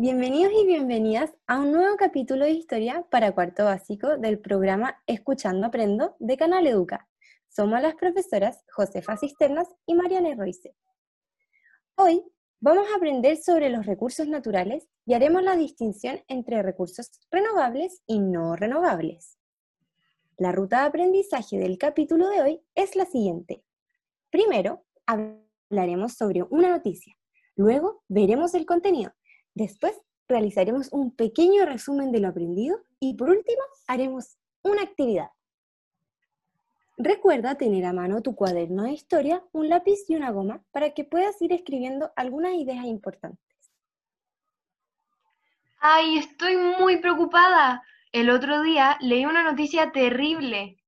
Bienvenidos y bienvenidas a un nuevo capítulo de historia para cuarto básico del programa Escuchando Aprendo de Canal Educa. Somos las profesoras Josefa Cisternas y Mariana Royce. Hoy vamos a aprender sobre los recursos naturales y haremos la distinción entre recursos renovables y no renovables. La ruta de aprendizaje del capítulo de hoy es la siguiente. Primero, hablaremos sobre una noticia. Luego veremos el contenido Después realizaremos un pequeño resumen de lo aprendido y por último haremos una actividad. Recuerda tener a mano tu cuaderno de historia, un lápiz y una goma para que puedas ir escribiendo algunas ideas importantes. Ay, estoy muy preocupada. El otro día leí una noticia terrible.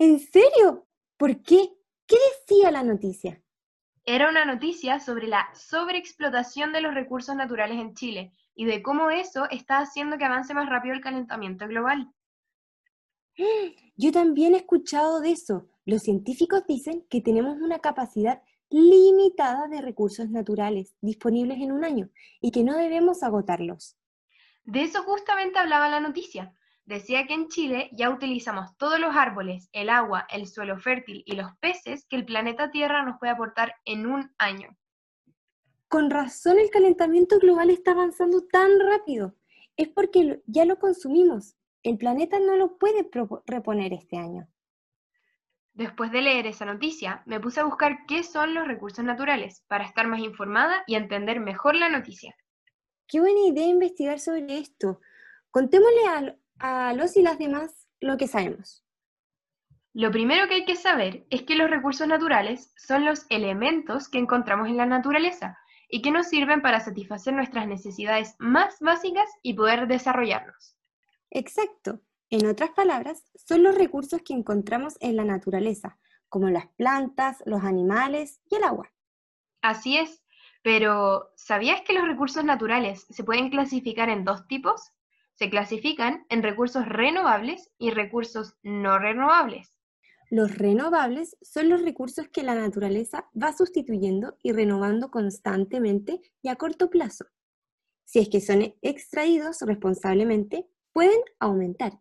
¿En serio? ¿Por qué? ¿Qué decía la noticia? Era una noticia sobre la sobreexplotación de los recursos naturales en Chile y de cómo eso está haciendo que avance más rápido el calentamiento global. Yo también he escuchado de eso. Los científicos dicen que tenemos una capacidad limitada de recursos naturales disponibles en un año y que no debemos agotarlos. De eso justamente hablaba la noticia. Decía que en Chile ya utilizamos todos los árboles, el agua, el suelo fértil y los peces que el planeta Tierra nos puede aportar en un año. Con razón el calentamiento global está avanzando tan rápido. Es porque ya lo consumimos. El planeta no lo puede reponer este año. Después de leer esa noticia, me puse a buscar qué son los recursos naturales para estar más informada y entender mejor la noticia. Qué buena idea investigar sobre esto. Contémosle a, a los y las demás lo que sabemos. Lo primero que hay que saber es que los recursos naturales son los elementos que encontramos en la naturaleza y que nos sirven para satisfacer nuestras necesidades más básicas y poder desarrollarnos. Exacto. En otras palabras, son los recursos que encontramos en la naturaleza, como las plantas, los animales y el agua. Así es, pero ¿sabías que los recursos naturales se pueden clasificar en dos tipos? Se clasifican en recursos renovables y recursos no renovables. Los renovables son los recursos que la naturaleza va sustituyendo y renovando constantemente y a corto plazo. Si es que son extraídos responsablemente, pueden aumentar.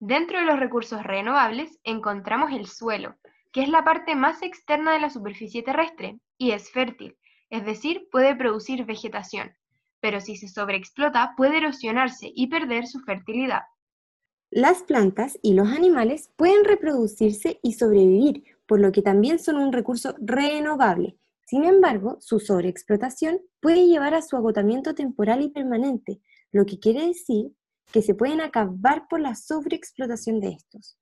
Dentro de los recursos renovables encontramos el suelo, que es la parte más externa de la superficie terrestre y es fértil, es decir, puede producir vegetación pero si se sobreexplota puede erosionarse y perder su fertilidad. Las plantas y los animales pueden reproducirse y sobrevivir, por lo que también son un recurso renovable. Sin embargo, su sobreexplotación puede llevar a su agotamiento temporal y permanente, lo que quiere decir que se pueden acabar por la sobreexplotación de estos.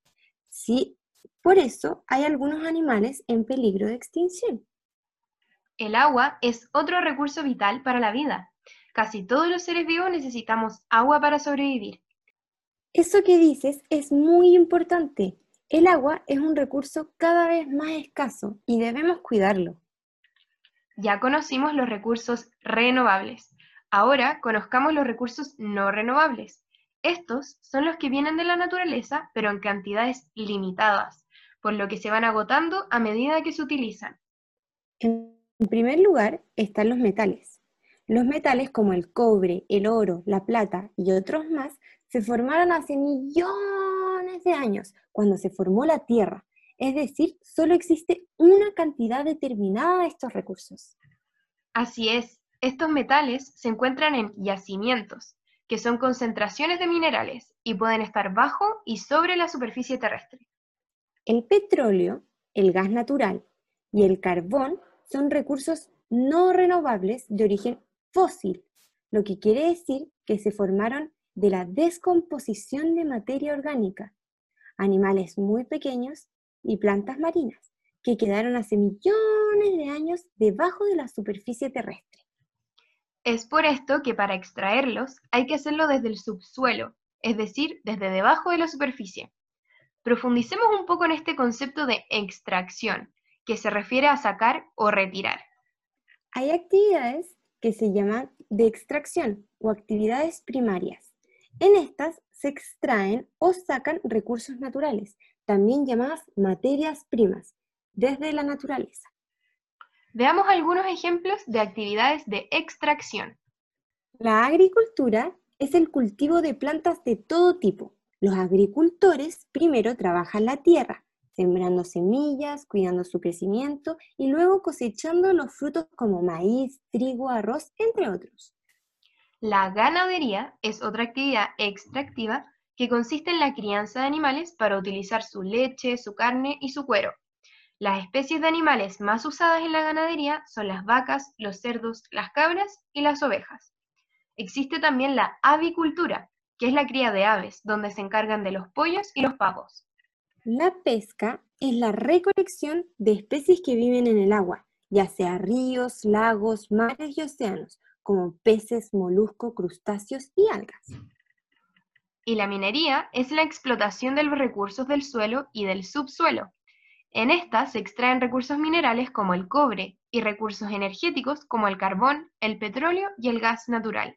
Sí, por eso hay algunos animales en peligro de extinción. El agua es otro recurso vital para la vida. Casi todos los seres vivos necesitamos agua para sobrevivir. Eso que dices es muy importante. El agua es un recurso cada vez más escaso y debemos cuidarlo. Ya conocimos los recursos renovables. Ahora conozcamos los recursos no renovables. Estos son los que vienen de la naturaleza, pero en cantidades limitadas, por lo que se van agotando a medida que se utilizan. En primer lugar están los metales. Los metales como el cobre, el oro, la plata y otros más se formaron hace millones de años, cuando se formó la Tierra. Es decir, solo existe una cantidad determinada de estos recursos. Así es, estos metales se encuentran en yacimientos, que son concentraciones de minerales y pueden estar bajo y sobre la superficie terrestre. El petróleo, el gas natural y el carbón son recursos no renovables de origen fósil, lo que quiere decir que se formaron de la descomposición de materia orgánica, animales muy pequeños y plantas marinas, que quedaron hace millones de años debajo de la superficie terrestre. Es por esto que para extraerlos hay que hacerlo desde el subsuelo, es decir, desde debajo de la superficie. Profundicemos un poco en este concepto de extracción, que se refiere a sacar o retirar. Hay actividades que se llaman de extracción o actividades primarias. En estas se extraen o sacan recursos naturales, también llamadas materias primas, desde la naturaleza. Veamos algunos ejemplos de actividades de extracción. La agricultura es el cultivo de plantas de todo tipo. Los agricultores primero trabajan la tierra, sembrando semillas, cuidando su crecimiento y luego cosechando los frutos como maíz, trigo, arroz, entre otros. La ganadería es otra actividad extractiva que consiste en la crianza de animales para utilizar su leche, su carne y su cuero. Las especies de animales más usadas en la ganadería son las vacas, los cerdos, las cabras y las ovejas. Existe también la avicultura, que es la cría de aves, donde se encargan de los pollos y los pavos. La pesca es la recolección de especies que viven en el agua, ya sea ríos, lagos, mares y océanos, como peces, moluscos, crustáceos y algas. Y la minería es la explotación de los recursos del suelo y del subsuelo. En esta se extraen recursos minerales como el cobre y recursos energéticos como el carbón, el petróleo y el gas natural.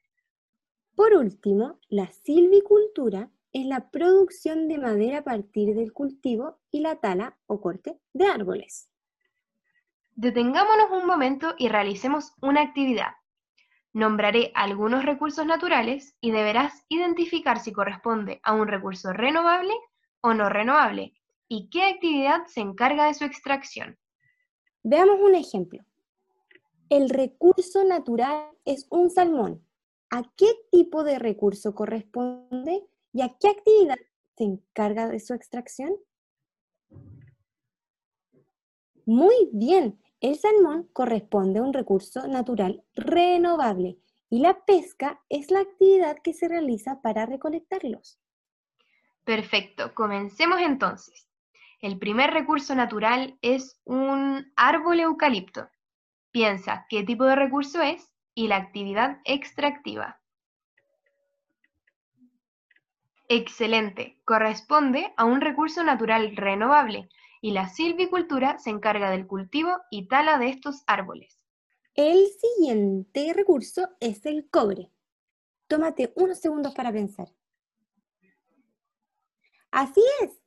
Por último, la silvicultura es la producción de madera a partir del cultivo y la tala o corte de árboles. Detengámonos un momento y realicemos una actividad. Nombraré algunos recursos naturales y deberás identificar si corresponde a un recurso renovable o no renovable y qué actividad se encarga de su extracción. Veamos un ejemplo. El recurso natural es un salmón. ¿A qué tipo de recurso corresponde ¿Y a qué actividad se encarga de su extracción? Muy bien, el salmón corresponde a un recurso natural renovable y la pesca es la actividad que se realiza para recolectarlos. Perfecto, comencemos entonces. El primer recurso natural es un árbol eucalipto. Piensa qué tipo de recurso es y la actividad extractiva. Excelente, corresponde a un recurso natural renovable y la silvicultura se encarga del cultivo y tala de estos árboles. El siguiente recurso es el cobre. Tómate unos segundos para pensar. Así es,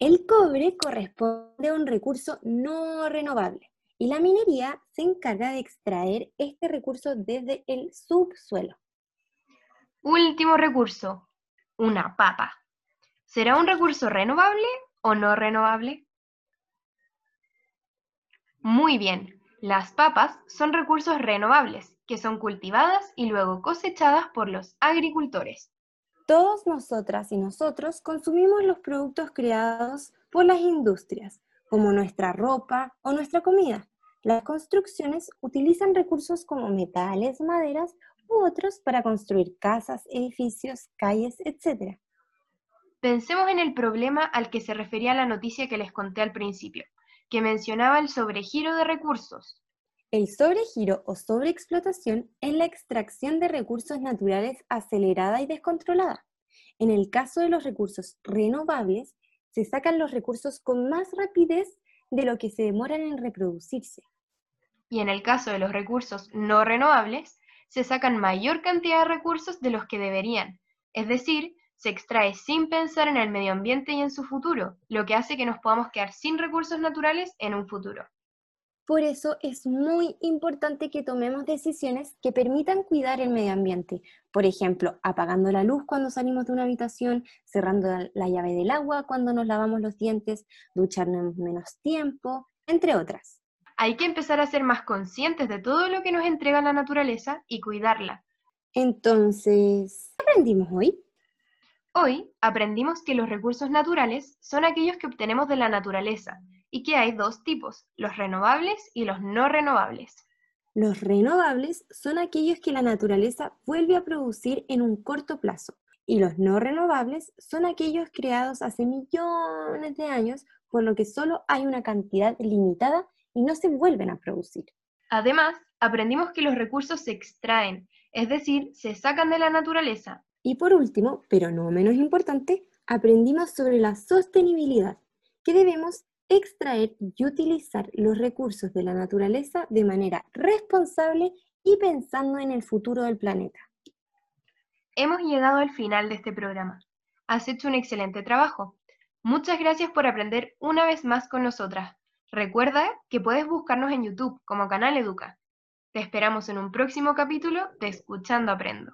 el cobre corresponde a un recurso no renovable y la minería se encarga de extraer este recurso desde el subsuelo. Último recurso, una papa. ¿Será un recurso renovable o no renovable? Muy bien, las papas son recursos renovables que son cultivadas y luego cosechadas por los agricultores. Todos nosotras y nosotros consumimos los productos creados por las industrias, como nuestra ropa o nuestra comida. Las construcciones utilizan recursos como metales, maderas u otros para construir casas, edificios, calles, etc. Pensemos en el problema al que se refería la noticia que les conté al principio, que mencionaba el sobregiro de recursos. El sobregiro o sobreexplotación es la extracción de recursos naturales acelerada y descontrolada. En el caso de los recursos renovables, se sacan los recursos con más rapidez de lo que se demoran en reproducirse. Y en el caso de los recursos no renovables, se sacan mayor cantidad de recursos de los que deberían, es decir, se extrae sin pensar en el medio ambiente y en su futuro, lo que hace que nos podamos quedar sin recursos naturales en un futuro. Por eso es muy importante que tomemos decisiones que permitan cuidar el medio ambiente. Por ejemplo, apagando la luz cuando salimos de una habitación, cerrando la llave del agua cuando nos lavamos los dientes, ducharnos menos tiempo, entre otras. Hay que empezar a ser más conscientes de todo lo que nos entrega la naturaleza y cuidarla. Entonces, ¿qué aprendimos hoy? Hoy aprendimos que los recursos naturales son aquellos que obtenemos de la naturaleza y que hay dos tipos, los renovables y los no renovables. Los renovables son aquellos que la naturaleza vuelve a producir en un corto plazo y los no renovables son aquellos creados hace millones de años, por lo que solo hay una cantidad limitada y no se vuelven a producir. Además, aprendimos que los recursos se extraen, es decir, se sacan de la naturaleza. Y por último, pero no menos importante, aprendimos sobre la sostenibilidad, que debemos extraer y utilizar los recursos de la naturaleza de manera responsable y pensando en el futuro del planeta. Hemos llegado al final de este programa. Has hecho un excelente trabajo. Muchas gracias por aprender una vez más con nosotras. Recuerda que puedes buscarnos en YouTube como Canal Educa. Te esperamos en un próximo capítulo de Escuchando Aprendo.